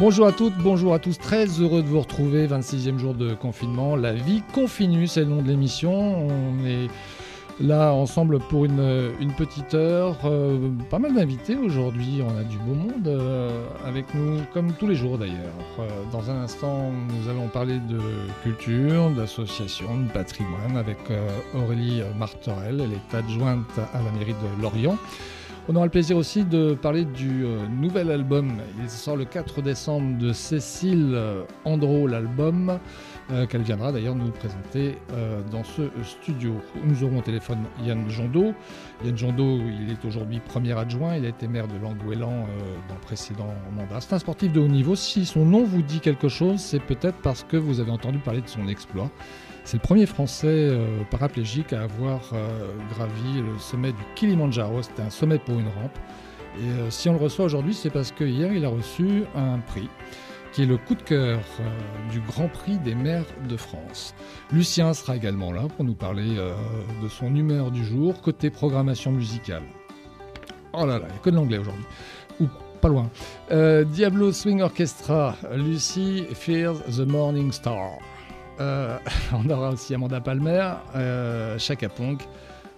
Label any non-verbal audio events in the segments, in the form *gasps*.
Bonjour à toutes, bonjour à tous, très heureux de vous retrouver, 26e jour de confinement, la vie continue, c'est le nom de l'émission, on est là ensemble pour une, petite heure, euh, pas mal d'invités aujourd'hui, on a du beau monde euh, avec nous, comme tous les jours d'ailleurs. Euh, dans un instant, nous allons parler de culture, d'association, de patrimoine avec Aurélie Martorel, elle est adjointe à la mairie de Lorient. On aura le plaisir aussi de parler du euh, nouvel album. Il sort le 4 décembre de Cécile euh, Andro, l'album, euh, qu'elle viendra d'ailleurs nous présenter dans ce studio. Nous aurons au téléphone Yann Jondot. Yann Jondot, il est aujourd'hui premier adjoint. Il a été maire de Langouélan dans le précédent mandat. C'est un sportif de haut niveau. Si son nom vous dit quelque chose, c'est peut-être parce que vous avez entendu parler de son exploit. C'est le premier Français euh, paraplégique à avoir euh, gravi le sommet du Kilimanjaro. C'était un sommet pour une rampe. Et euh, si on le reçoit aujourd'hui, c'est parce que hier, il a reçu un prix qui est le coup de cœur du Grand Prix des maires de France. Lucien sera également là pour nous parler de son humeur du jour côté programmation musicale. Oh là là, il n'y a que de l'anglais aujourd'hui. Ou pas loin. Diablo Swing Orchestra, Lucy Fears the Morning Star. Euh, *laughs* on aura aussi Amanda Palmer, euh, Ponk,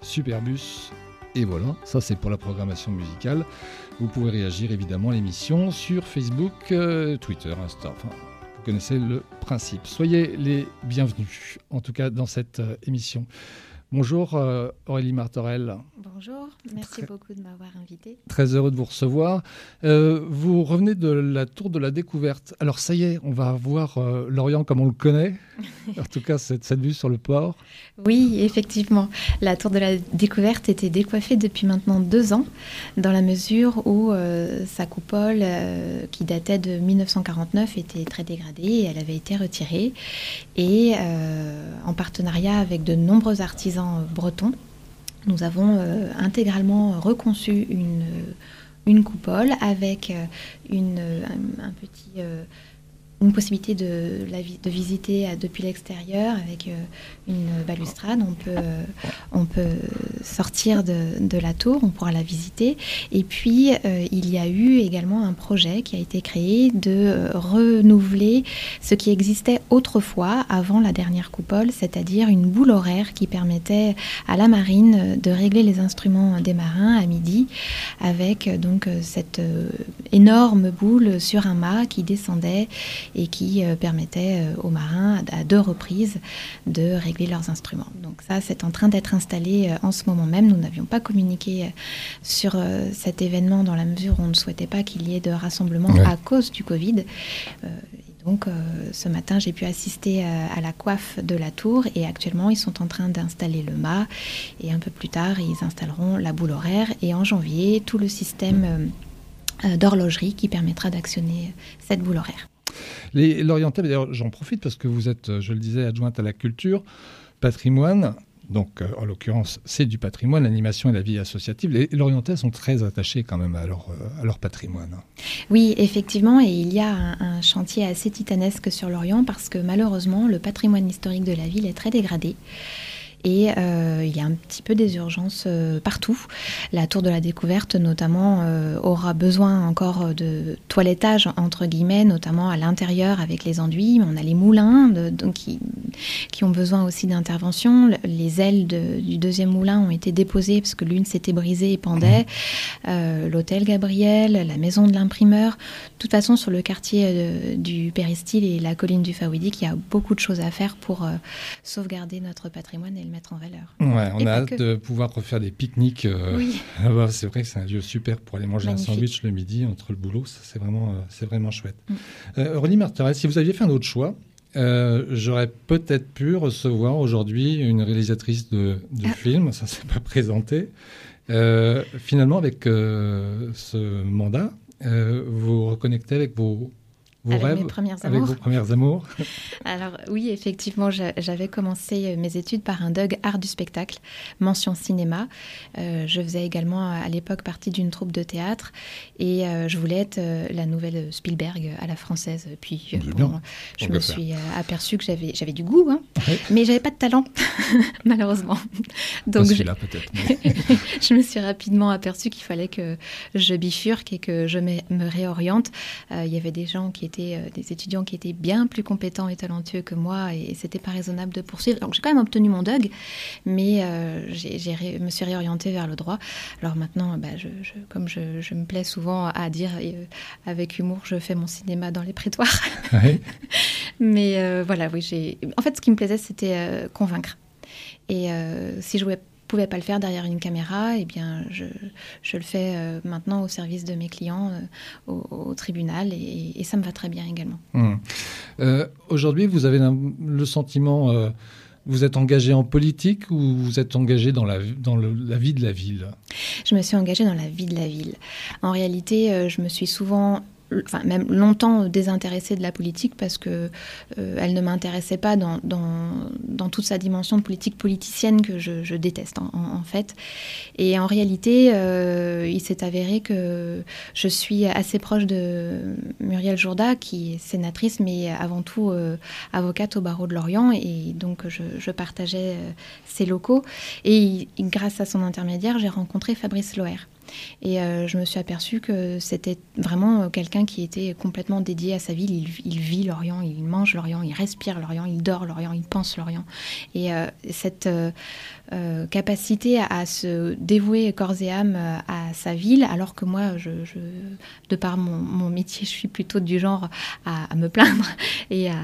Superbus. Et voilà, ça c'est pour la programmation musicale. Vous pouvez réagir évidemment à l'émission sur Facebook, euh, Twitter, Insta. Vous connaissez le principe. Soyez les bienvenus, en tout cas dans cette émission. Bonjour euh, Aurélie Martorel. Bonjour, merci beaucoup de m'avoir invité. Très heureux de vous recevoir. Euh, vous revenez de la tour de la découverte. Alors ça y est, on va voir euh, Lorient comme on le connaît. *laughs* en tout cas, cette, cette, vue sur le port. Oui, effectivement. La tour de la découverte était décoiffée depuis maintenant deux ans, dans la mesure où sa coupole, qui datait de 1949, était très dégradée et elle avait été retirée. Et en partenariat avec de nombreux artisans, breton, nous avons euh, intégralement reconçu une, une coupole avec euh, une, un, petit euh, une possibilité de, de visiter depuis l'extérieur avec euh, une balustrade. On peut, euh, on peut sortir de, la tour, on pourra la visiter. Et puis, euh, il y a eu également un projet qui a été créé de renouveler ce qui existait autrefois, avant la dernière coupole, c'est-à-dire une boule horaire qui permettait à la marine de régler les instruments des marins à midi avec donc cette énorme boule sur un mât qui descendait et qui euh, permettait euh, aux marins à deux reprises de régler leurs instruments. Donc ça, c'est en train d'être installé euh, en ce moment même. Nous n'avions pas communiqué sur cet événement dans la mesure où on ne souhaitait pas qu'il y ait de rassemblement à cause du Covid. Donc ce matin, j'ai pu assister à, la coiffe de la tour et actuellement, ils sont en train d'installer le mât et un peu plus tard, ils installeront la boule horaire et en janvier, tout le système d'horlogerie qui permettra d'actionner cette boule horaire. Les Lorientais, d'ailleurs, j'en profite parce que vous êtes, je le disais, adjointe à la culture, patrimoine. Donc, euh, en l'occurrence, c'est du patrimoine, l'animation et la vie associative. Les Lorientais sont très attachés quand même à leur, euh, à leur patrimoine. Oui, effectivement, et il y a un chantier assez titanesque sur l'Orient parce que malheureusement, le patrimoine historique de la ville est très dégradé. Et euh, il y a un petit peu des urgences euh, partout. La tour de la découverte, notamment, euh, aura besoin encore de toilettage, entre guillemets, notamment à l'intérieur avec les enduits. On a les moulins donc, qui, qui, ont besoin aussi d'intervention. Les ailes du deuxième moulin ont été déposées parce que l'une s'était brisée et pendait. Mmh. L'hôtel Gabriel, la maison de l'imprimeur. De toute façon, sur le quartier du Péristyle et la colline du Faouidik, il y a beaucoup de choses à faire pour sauvegarder notre patrimoine et mettre en valeur. Ouais, on a hâte de pouvoir refaire des pique-niques. Euh, *laughs* c'est vrai que c'est un lieu super pour aller manger un sandwich le midi entre le boulot. C'est vraiment, euh, c'est vraiment chouette. Mm. Euh, René Marteret, si vous aviez fait un autre choix, j'aurais peut-être pu recevoir aujourd'hui une réalisatrice de, de ah. film, ça ne s'est pas présenté. finalement, avec ce mandat, vous reconnectez avec vos, vos avec rêves, mes premières avec vos premières amours *laughs* Alors oui, effectivement, j'avais commencé mes études par un DUG art du spectacle, mention cinéma. Euh, je faisais également à l'époque partie d'une troupe de théâtre et euh, je voulais être euh, la nouvelle Spielberg à la française. Puis bon, je me suis aperçue que j'avais j'avais du goût, hein, ouais. mais j'avais pas de talent *laughs* malheureusement. Donc je, là peut-être. *laughs* je me suis rapidement aperçue qu'il fallait que je bifurque et que je me, me réoriente. Il y avait des gens qui étaient des étudiants qui étaient bien plus compétents et talentueux que moi, et, c'était pas raisonnable de poursuivre. Donc j'ai quand même obtenu mon DUG, mais je me suis réorientée vers le droit. Alors maintenant, bah, je, comme je, je, me plais souvent à dire avec humour, je fais mon cinéma dans les prétoires. *laughs* *laughs* mais voilà, oui, j'ai. En fait, ce qui me plaisait, c'était convaincre. Et euh, si je ne pouvais pas le faire derrière une caméra, eh bien, je, le fais euh, maintenant au service de mes clients euh, au, tribunal et, ça me va très bien également. Mmh. Aujourd'hui, vous avez le sentiment, vous êtes engagé en politique ou vous êtes engagé dans, la, dans la vie de la ville? Je me suis engagée dans la vie de la ville. En réalité, je me suis souvent enfin même longtemps désintéressée de la politique parce que euh, elle ne m'intéressait pas dans, toute sa dimension politique politicienne que je, déteste en, fait. Et en réalité, euh, il s'est avéré que je suis assez proche de Muriel Jourda, qui est sénatrice, mais avant tout euh, avocate au barreau de Lorient, et donc je, partageais ses locaux. Et grâce à son intermédiaire, j'ai rencontré Fabrice Loher. Et euh, je me suis aperçue que c'était vraiment euh, quelqu'un qui était complètement dédié à sa ville. Il, vit l'Orient, il mange l'Orient, il respire l'Orient, il dort l'Orient, il pense l'Orient. Et euh, capacité à, se dévouer corps et âme à sa ville, alors que moi, je, de par mon, métier, je suis plutôt du genre à, me plaindre *laughs* et à,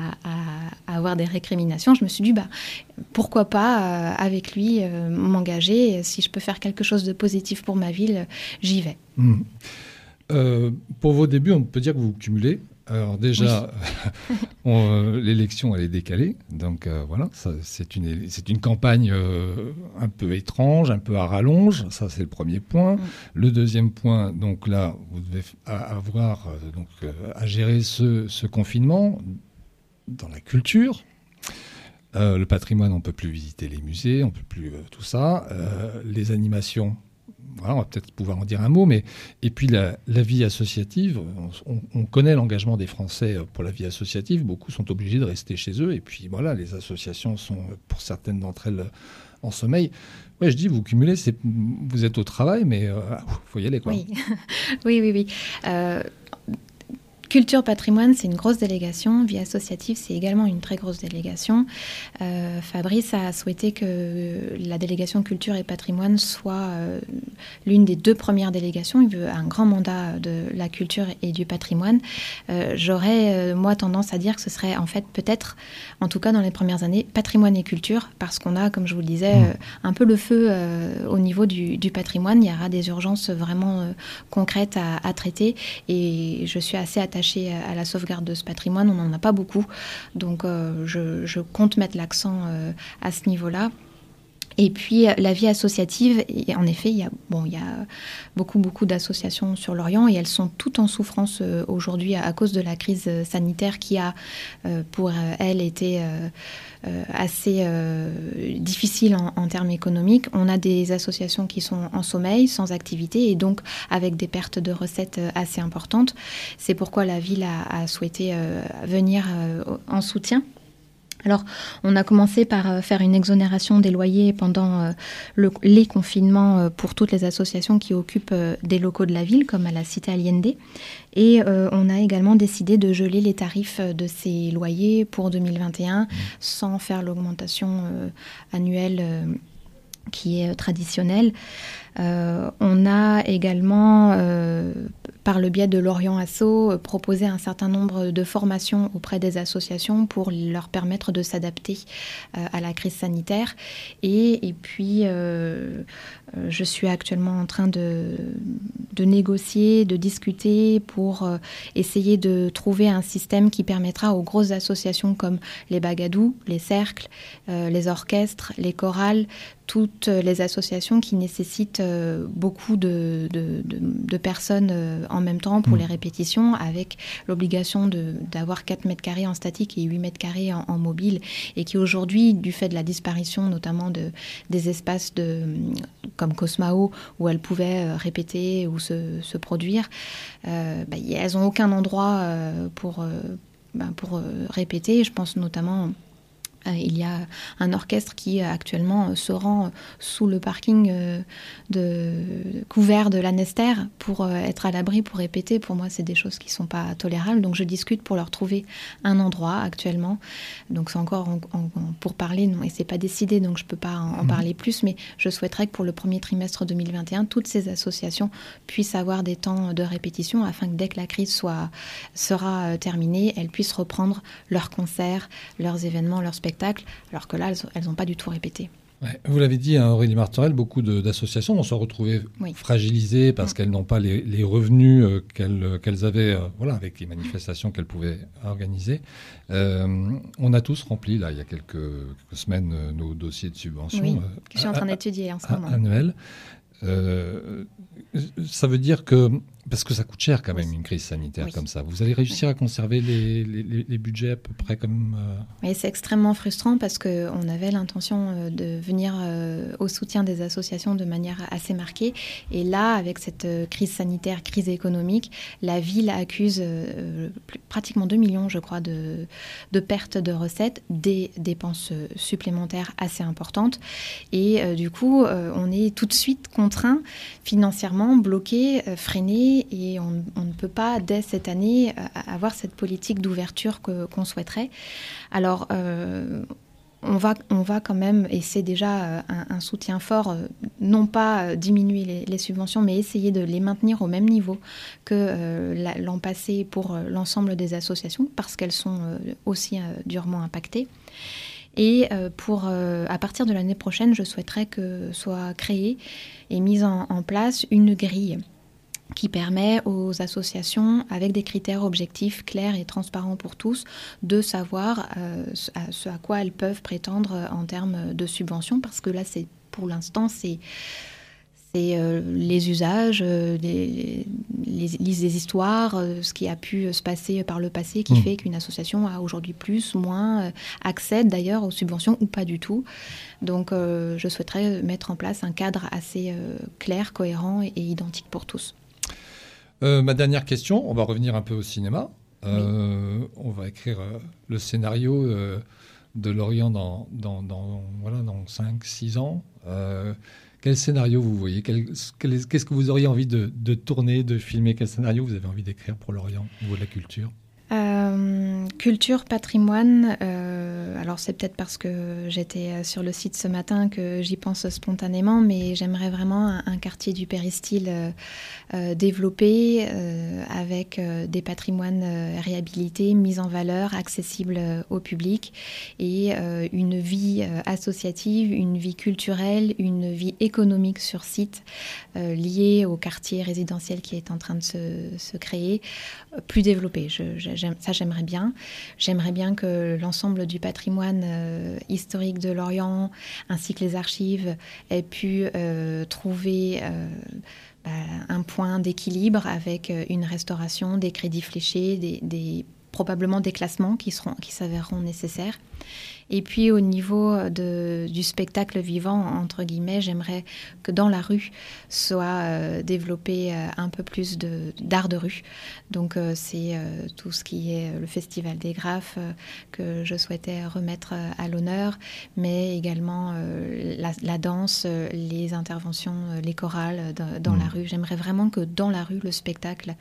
avoir des récriminations, je me suis dit, bah, pourquoi pas avec lui m'engager si je peux faire quelque chose de positif pour ma ville j'y vais. Hmm. Euh, pour vos débuts, on peut dire que vous cumulez. Alors déjà, *laughs* euh, l'élection elle est décalée, donc euh, voilà, c'est une une campagne un peu étrange, un peu à rallonge. Ça c'est le premier point. Le deuxième point, donc là, vous devez avoir donc à gérer ce, ce, confinement dans la culture. le patrimoine, on peut plus visiter les musées, on peut plus tout ça. les animations, on va peut-être pouvoir en dire un mot, mais et puis la, vie associative, on, connaît l'engagement des Français pour la vie associative, beaucoup sont obligés de rester chez eux, et puis voilà, les associations sont pour certaines d'entre elles en sommeil. Ouais, je dis, vous cumulez, vous êtes au travail, mais il euh, faut y aller. Quoi. Oui, *laughs* oui, oui. oui. Euh, Culture patrimoine, c'est une grosse délégation. Vie associative, c'est également une très grosse délégation. Euh, Fabrice a souhaité que la délégation culture et patrimoine soit euh, l'une des deux premières délégations. Il veut un grand mandat de la culture et du patrimoine. Euh, j'aurais, moi, tendance à dire que ce serait en fait peut-être, en tout cas dans les premières années, patrimoine et culture, parce qu'on a, comme je vous le disais, mmh. un peu le feu au niveau du, patrimoine. Il y aura des urgences vraiment concrètes à, à traiter et je suis assez attachée à la sauvegarde de ce patrimoine. On n'en a pas beaucoup. Donc euh, je, compte mettre l'accent euh, à ce niveau-là. Et puis la vie associative, en effet, il y a, bon, il y a beaucoup, beaucoup d'associations sur l'Orient et elles sont toutes en souffrance euh, aujourd'hui à, cause de la crise sanitaire qui a, pour elles, été euh, assez euh, difficile en, termes économiques. On a des associations qui sont en sommeil, sans activité, et donc avec des pertes de recettes euh, assez importantes. C'est pourquoi la ville a souhaité venir en soutien alors, on a commencé par euh, faire une exonération des loyers pendant euh, les confinements euh, pour toutes les associations qui occupent des locaux de la ville, comme à la Cité Allende. Et on a également décidé de geler les tarifs de ces loyers pour 2021 mmh. sans faire l'augmentation annuelle qui est traditionnelle. On a également par le biais de l'Orient Asso, euh, proposer un certain nombre de formations auprès des associations pour leur permettre de s'adapter euh, à la crise sanitaire. Et, puis, euh, je suis actuellement en train de, de négocier, de discuter pour essayer de trouver un système qui permettra aux grosses associations comme les bagadous, les cercles, les orchestres, les chorales, toutes les associations qui nécessitent beaucoup de, de, de personnes en même temps pour mm. les répétitions, avec l'obligation d'avoir 4 mètres carrés en statique et 8 mètres carrés en, mobile, et qui aujourd'hui, du fait de la disparition notamment de, des espaces de, comme Cosmao, où elles pouvaient euh, répéter ou se, produire, euh, bah, elles n'ont aucun endroit euh, pour, bah, pour répéter. Je pense notamment Euh, il y a un orchestre qui actuellement se rend sous le parking de, couvert de l'Anester pour être à l'abri, pour répéter. Pour moi, c'est des choses qui ne sont pas tolérables. Donc je discute pour leur trouver un endroit actuellement. Donc c'est encore pour parler, non, et c'est pas décidé, donc je ne peux pas en, mhm. parler plus, mais je souhaiterais que pour le premier trimestre 2021, toutes ces associations puissent avoir des temps de répétition afin que dès que la crise soit, sera terminée, elles puissent reprendre leurs concerts, leurs événements, leurs spectacles, alors que là, elles n'ont pas du tout répété. vous l'avez dit, hein, Aurélie Martorel, beaucoup d'associations vont se retrouver fragilisées parce mm. qu'elles n'ont pas les, revenus euh, qu'elles avaient euh, voilà, avec les manifestations qu'elles pouvaient organiser. Euh, on a tous rempli, là, il y a quelques, semaines, nos dossiers de subvention. Oui, que je suis en train d'étudier en ce moment. Annuel. ça veut dire que parce que ça coûte cher quand même une crise sanitaire comme ça. Vous allez réussir à conserver les, les, budgets à peu près comme... Euh... Oui, c'est extrêmement frustrant parce qu'on avait l'intention euh, de venir euh, au soutien des associations de manière assez marquée. Et là, avec cette euh, crise sanitaire, crise économique, la ville accuse pratiquement 2 millions, je crois, de, de pertes de recettes, des dépenses supplémentaires assez importantes. Et du coup, on est tout de suite contraint financièrement, bloqué, freiné et on, ne peut pas, dès cette année, euh, avoir cette politique d'ouverture qu'on souhaiterait. Alors, euh, on va, quand même, et c'est déjà euh, un, soutien fort, non pas diminuer les, subventions, mais essayer de les maintenir au même niveau que l'an passé pour l'ensemble des associations, parce qu'elles sont aussi durement impactées. Et pour, à partir de l'année prochaine, je souhaiterais que soit créée et mise en place une grille qui permet aux associations, avec des critères objectifs, clairs et transparents pour tous, de savoir euh, ce à quoi elles peuvent prétendre en termes de subventions, parce que là, c'est pour l'instant, c'est euh, les usages, euh, les, les, histoires, ce qui a pu se passer par le passé, qui mmh. fait qu'une association a aujourd'hui plus, moins, accède d'ailleurs aux subventions ou pas du tout. Donc je souhaiterais mettre en place un cadre assez clair, cohérent et identique pour tous. Euh, ma dernière question, on va revenir un peu au cinéma. Euh, on va écrire euh, le scénario de Lorient dans, dans, dans, voilà, dans 5-6 ans. quel scénario vous voyez? Qu'est-ce que vous auriez envie de, de, tourner, de filmer? Quel scénario vous avez envie d'écrire pour Lorient au niveau de la culture? Culture, patrimoine, alors c'est peut-être parce que j'étais sur le site ce matin que j'y pense spontanément, mais j'aimerais vraiment un, quartier du péristyle euh, développé euh, avec euh, des patrimoines réhabilités, mis en valeur, accessibles au public et une vie associative, une vie culturelle, une vie économique sur site liée au quartier résidentiel qui est en train de se, créer, plus développé. Ça, j'aimerais bien. J'aimerais bien que l'ensemble du patrimoine historique de l'Orient, ainsi que les archives, aient pu trouver euh, un point d'équilibre avec euh, une restauration, des crédits fléchés, des, probablement des classements qui, seront, qui s'avéreront nécessaires. Et puis au niveau de, du spectacle vivant, entre guillemets, j'aimerais que dans la rue soit euh, développé euh, un peu plus d'art de, rue. Donc euh, c'est tout ce qui est le Festival des Graphes que je souhaitais remettre à l'honneur, mais également la, danse, les interventions, les chorales dans la mmh. rue. J'aimerais vraiment que dans la rue, le spectacle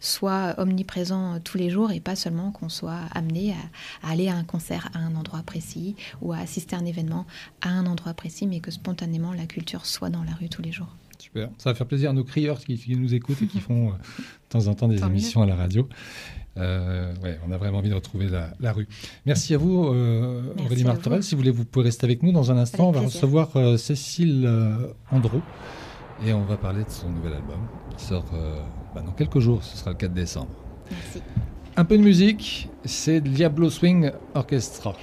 soit omniprésent tous les jours et pas seulement qu'on soit amené à aller à un concert à un endroit précis ou à assister à un événement à un endroit précis, mais que spontanément la culture soit dans la rue tous les jours. Super, ça va faire plaisir à nos crieurs qui, nous écoutent et qui font euh, *laughs* de temps en temps des émissions à la radio. Euh, ouais, on a vraiment envie de retrouver la, rue. Merci à vous, euh, Aurélie Martorel. Si vous voulez, vous pouvez rester avec nous. Dans un instant, on va recevoir euh, Cécile Andro et on va parler de son nouvel album qui sort bah, dans quelques jours. Ce sera le 4 décembre. Merci. Un peu de musique, c'est Diablo Swing Orchestra.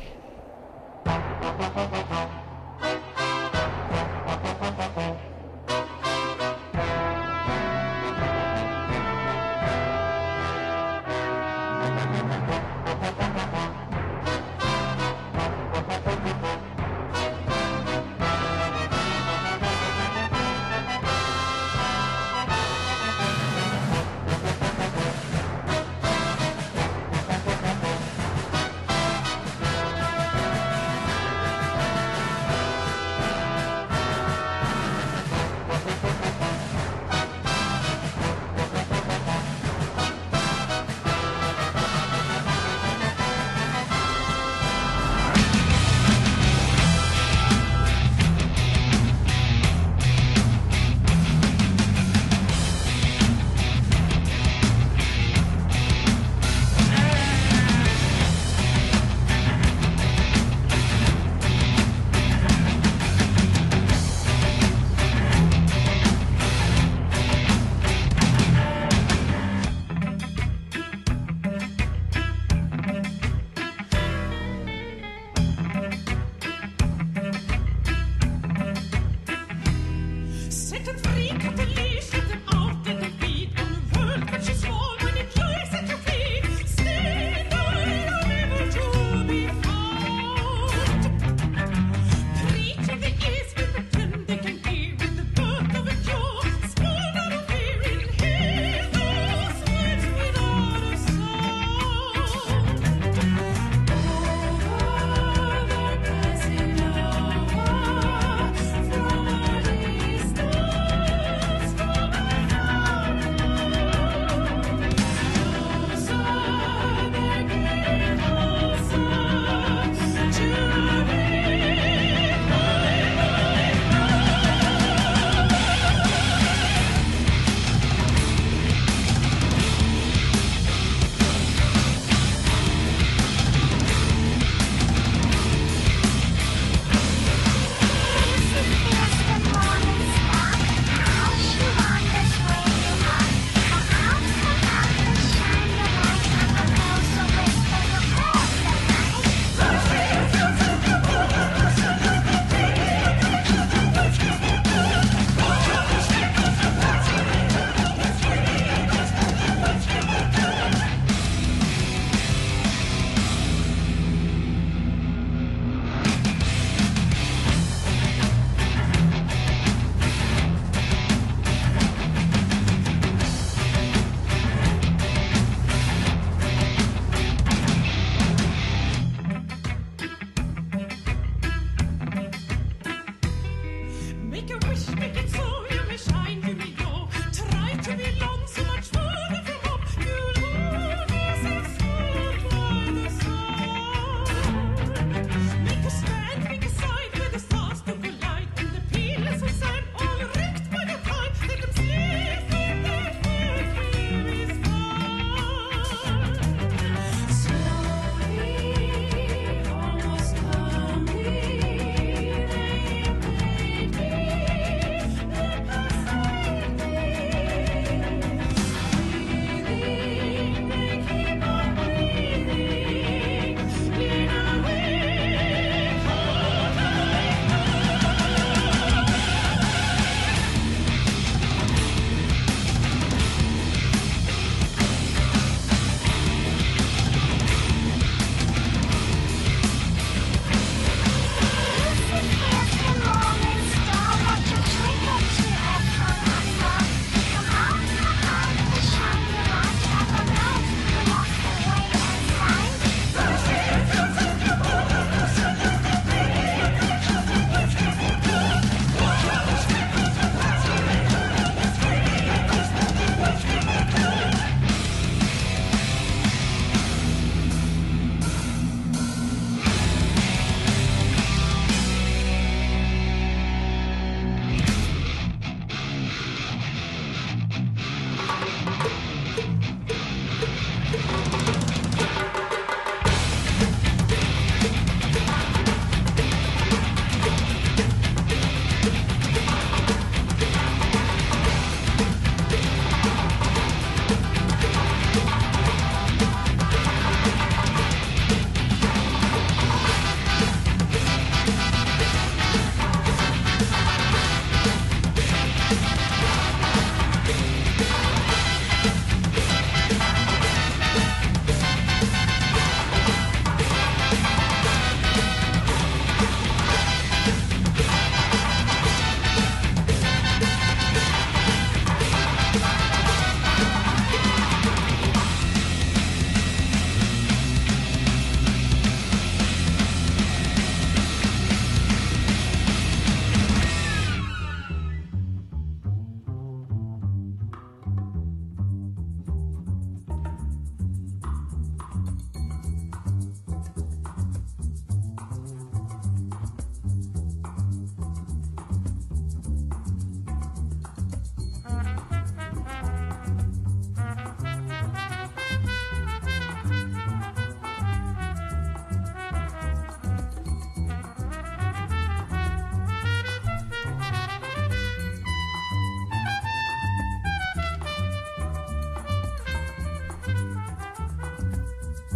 to leave.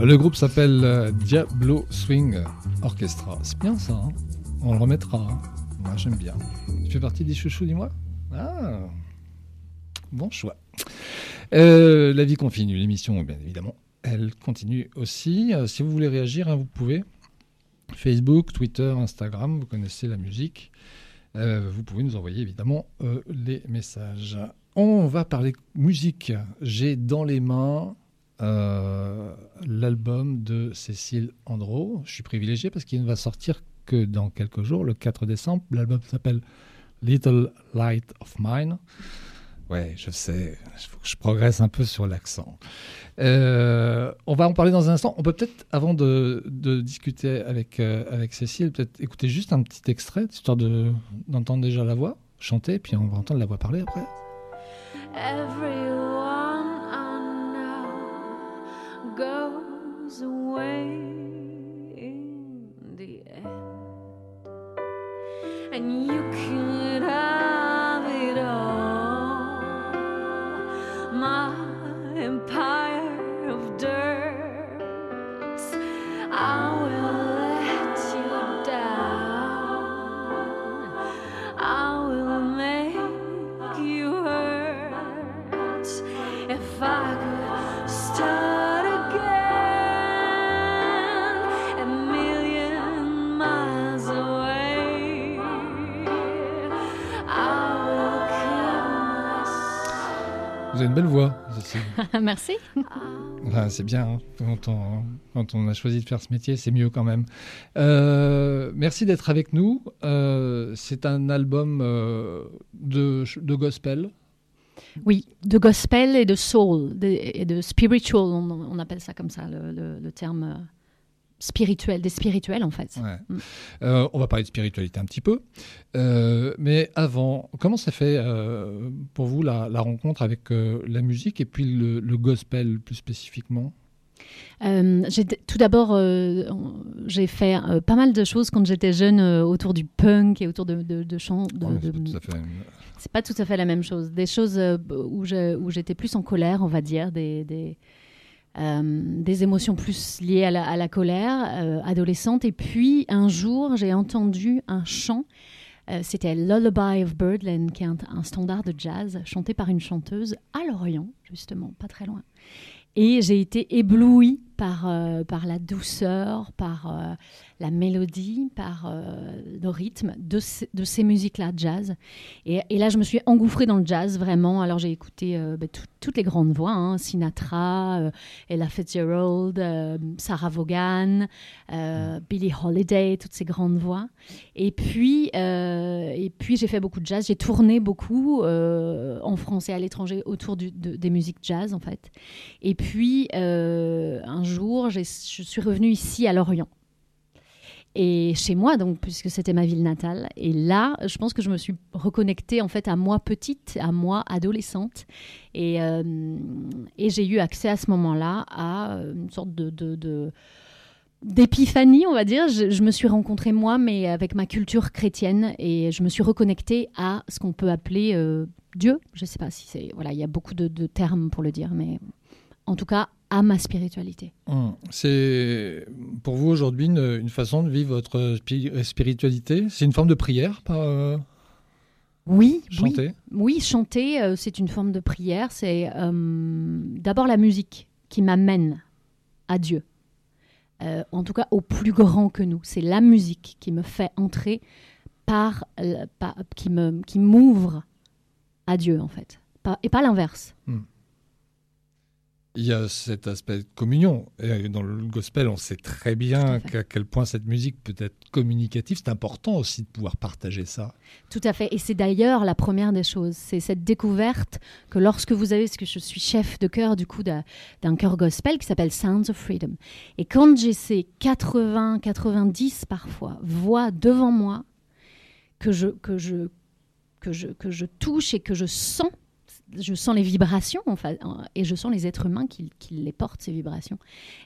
Le groupe s'appelle euh, Diablo Swing Orchestra. C'est bien ça, hein on le remettra. Hein. Moi j'aime bien. Tu fais partie des chouchous, dis-moi Ah, bon choix. Euh, la vie continue, l'émission, bien évidemment, elle continue aussi. Euh, si vous voulez réagir, hein, vous pouvez. Facebook, Twitter, Instagram, vous connaissez la musique. Vous pouvez nous envoyer évidemment les messages. On va parler musique. J'ai dans les mains l'album de Cécile Andro. Je suis privilégié parce qu'il ne va sortir que dans quelques jours, le 4 décembre. L'album s'appelle Little Light of Mine. Ouais, je sais, je progresse un peu sur l'accent. Euh, on va en parler dans un instant. On peut peut-être, avant de, discuter avec, euh, avec Cécile, peut-être écouter juste un petit extrait, histoire d'entendre déjà la voix chanter, puis on va entendre la voix parler après. Everyone goes away in the end. And you could have it all. My empire une belle voix. *laughs* Merci. c'est bien, hein. quand, on, a choisi de faire ce métier, c'est mieux quand même. Euh, merci d'être avec nous. Euh, c'est un album euh, de, gospel. Oui, de gospel et de soul, et de spiritual, on, appelle ça comme ça, le terme spirituel, des spirituels en fait. Mm. Euh, on va parler de spiritualité un petit peu. Euh, mais avant, comment ça fait euh, pour vous la, rencontre avec la musique et puis le, gospel plus spécifiquement? Tout d'abord, j'ai fait pas mal de choses quand j'étais jeune autour du punk et autour de, de, chants. c'est pas, tout à fait la même chose. Des choses où j'étais plus en colère, on va dire, des des émotions plus liées à la, colère euh, adolescente. Et puis un jour, j'ai entendu un chant. Euh, c'était Lullaby of Birdland, qui est un, standard de jazz chanté par une chanteuse à Lorient, justement, pas très loin. Et j'ai été éblouie par, par la douceur, par la mélodie, par euh, le rythme de, de ces musiques-là, jazz. Et, là, je me suis engouffrée dans le jazz, vraiment. Alors, j'ai écouté euh, bah, toutes les grandes voix, hein. Sinatra, euh, Ella Fitzgerald, Sarah Vaughan, Billie Holiday, toutes ces grandes voix. Et puis, et puis j'ai fait beaucoup de jazz. J'ai tourné beaucoup en France et à l'étranger autour des musiques jazz, en fait. Et puis, un jour, je suis revenue ici à Lorient et chez moi, donc, puisque c'était ma ville natale. Et là, je pense que je me suis reconnectée en fait à moi petite, à moi adolescente. Et, euh, j'ai eu accès à ce moment-là à une sorte de, d'épiphanie, on va dire. Je, me suis rencontrée moi, mais avec ma culture chrétienne, et je me suis reconnectée à ce qu'on peut appeler euh, Dieu. Je ne sais pas si c'est voilà, il y a beaucoup de, termes pour le dire, mais en tout cas à ma spiritualité. Hum. C'est pour vous aujourd'hui une, façon de vivre votre spiritualité? C'est une forme de prière par, euh, Oui, chanter? Oui, chanter, euh, c'est une forme de prière. C'est euh, d'abord la musique qui m'amène à Dieu. en tout cas, au plus grand que nous. C'est la musique qui me fait entrer par, qui me qui m'ouvre à Dieu en fait, et pas l'inverse. Hum il y a cet aspect de communion. Et dans le gospel, on sait très bien à, quel point cette musique peut être communicative. C'est important aussi de pouvoir partager ça. Tout à fait. Et c'est d'ailleurs la première des choses. C'est cette découverte que lorsque vous avez, parce que je suis chef de chœur du coup d'un chœur gospel qui s'appelle Sounds of Freedom. Et quand j'ai ces 80, 90 parfois voix devant moi, que je, que je, que je, que je touche et que je sens je sens les vibrations en fait, et je sens les êtres humains qui, les portent, ces vibrations.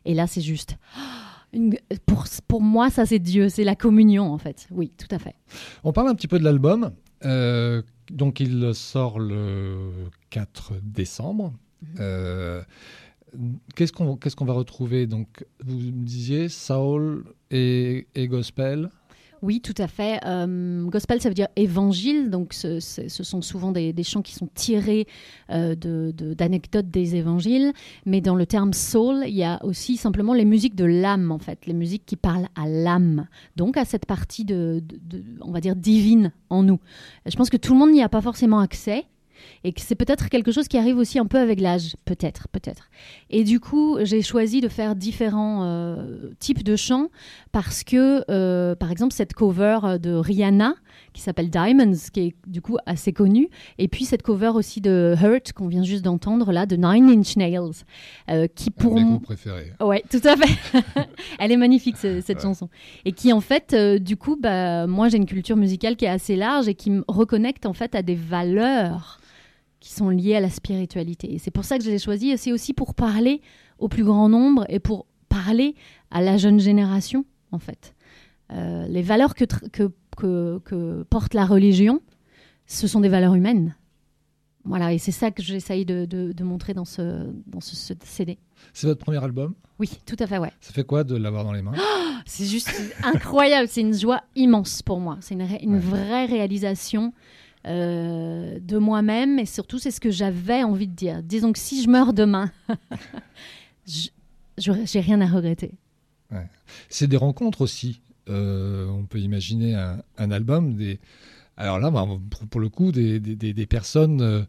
Et là, c'est juste. *gasps* pour, pour moi, ça, c'est Dieu, c'est la communion, en fait. Oui, tout à fait. On parle un petit peu de l'album. Euh, donc, il sort le 4 décembre. Mhm. Euh, qu'est-ce qu'on va retrouver? Donc, vous me disiez Soul et, et Gospel Oui, tout à fait. Euh, gospel, ça veut dire évangile, donc ce, sont souvent des, chants qui sont tirés euh, d'anecdotes des évangiles. Mais dans le terme soul, il y a aussi simplement les musiques de l'âme, en fait, les musiques qui parlent à l'âme, donc à cette partie de, on va dire, divine en nous. Je pense que tout le monde n'y a pas forcément accès et que c'est peut-être quelque chose qui arrive aussi un peu avec l'âge, peut-être, peut-être. Et du coup, j'ai choisi de faire différents euh, types de chants parce que, euh, par exemple, cette cover de Rihanna qui s'appelle Diamonds, qui est du coup assez connue, et puis cette cover aussi de Hurt qu'on vient juste d'entendre là, de Nine Inch Nails, euh, qui pour mon préféré. Ouais, tout à fait. *laughs* Elle est magnifique cette chanson, et qui en fait, du coup, bah, moi j'ai une culture musicale qui est assez large et qui me reconnecte en fait à des valeurs qui sont liées à la spiritualité. Et c'est pour ça que je l'ai choisi. c'est aussi pour parler au plus grand nombre et pour parler à la jeune génération, en fait. Euh, les valeurs que, que, que, porte la religion, ce sont des valeurs humaines. Voilà, et c'est ça que j'essaye de, de, montrer dans ce, dans ce, CD. C'est votre premier album? Oui, tout à fait, ouais. Ça fait quoi de l'avoir dans les mains? C'est juste incroyable, c'est une joie immense pour moi. C'est une, une vraie réalisation. Euh, de moi-même et surtout c'est ce que j'avais envie de dire. Disons que si je meurs demain, *laughs* j'ai rien à regretter. C'est des rencontres aussi. Euh, on peut imaginer un, album. Des... Alors là, bah, pour, le coup, des, des, personnes euh,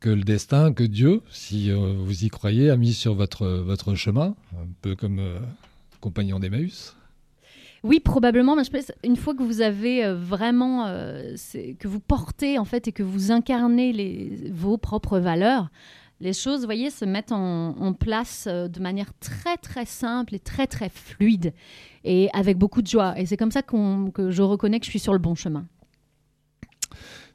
que le destin, que Dieu, si vous y croyez, a mis sur votre, votre chemin, un peu comme compagnon d'Emmaüs. Oui, probablement. Mais je pense une fois que vous avez euh, vraiment, euh, que vous portez en fait et que vous incarnez vos propres valeurs, les choses, voyez, se mettent en, place euh, de manière très très simple et très très fluide et avec beaucoup de joie. Et c'est comme ça que je reconnais que je suis sur le bon chemin.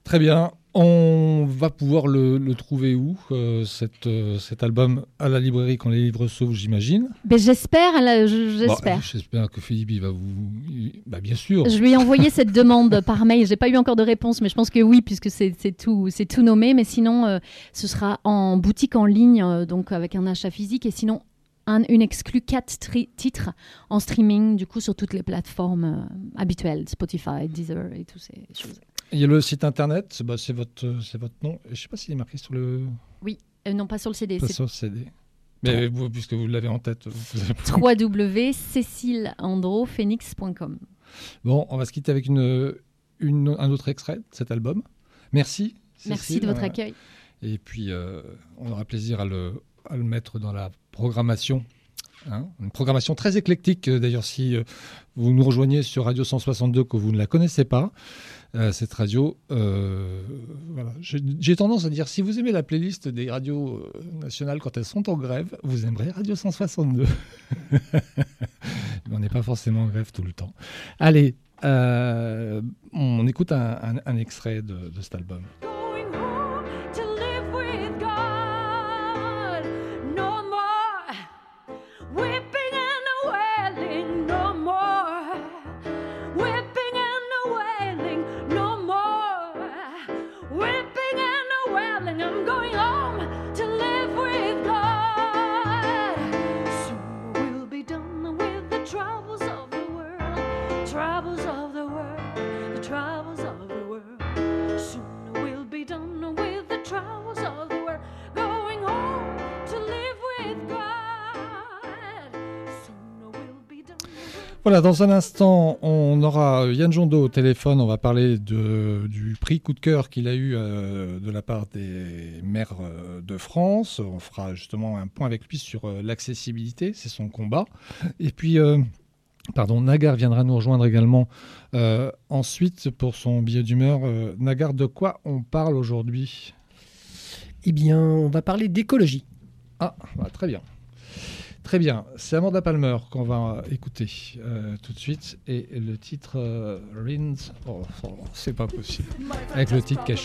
Très bien. On va pouvoir le, trouver où, euh, euh, cet album À la librairie quand les livres s'ouvrent, j'imagine ben, J'espère, j'espère. j'espère que Philippe, il va vous... Bah, bien sûr. Je lui ai envoyé cette demande par mail. J'ai pas eu encore de réponse, mais je pense que oui, puisque c'est tout, tout nommé. Mais sinon, euh, ce sera en boutique en ligne, donc avec un achat physique. Et sinon, un, une exclue quatre titres en streaming, du coup, sur toutes les plateformes habituelles, Spotify, Deezer et toutes ces choses. Il y a le site internet, bah, c'est votre, votre nom. Je ne sais pas s'il est marqué sur le. Oui, euh, non pas sur le CD. Pas sur le CD. Mais vous, puisque vous l'avez en tête. www.cécileandrophoenix.com. Bon, on va se quitter avec une, une, un autre extrait de cet album. Merci. Merci de votre accueil. Et puis, euh, on aura plaisir à le, à le mettre dans la programmation Hein. une programmation très éclectique, euh, d'ailleurs, si vous nous rejoignez sur Radio 162 que vous ne la connaissez pas, euh, cette radio. Euh. J'ai tendance à dire, si vous aimez la playlist des radios euh, nationales quand elles sont en grève, vous aimerez Radio 162. *laughs* on n'est pas forcément en grève tout le temps. Allez, on écoute un, extrait de cet album. Voilà, dans un instant, on aura Yann Jondo au téléphone. On va parler de, du prix coup de cœur qu'il a eu euh, de la part des maires euh, de France. On fera justement un point avec lui sur euh, l'accessibilité, c'est son combat. Et puis, pardon, Nagar viendra nous rejoindre également ensuite pour son billet d'humeur. Nagar, de quoi on parle aujourd'hui? Eh bien, on va parler d'écologie. Ah, bah, très bien. Très bien, c'est Amanda Palmer qu'on va écouter euh, tout de suite. Et le titre euh, oh, oh, c'est pas possible, avec le titre a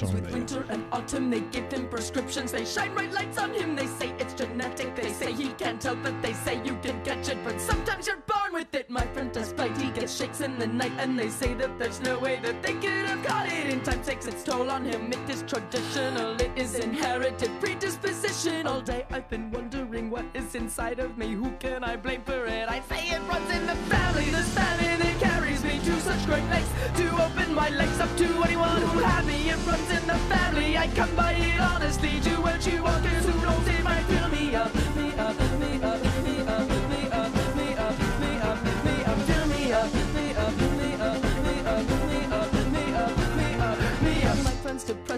with it. My friend does fight, he gets shakes in the night, and they say that there's no way that they could have got it. In time takes its toll on him. It is traditional, it is inherited predisposition. All day I've been wondering what is inside of me. Who can I blame for it? I say it runs in the family, this family that carries me. to such great lengths to open my legs up to anyone who had me. It runs in the family. I come by it honestly. do what you walk in, who knows it might fill me up,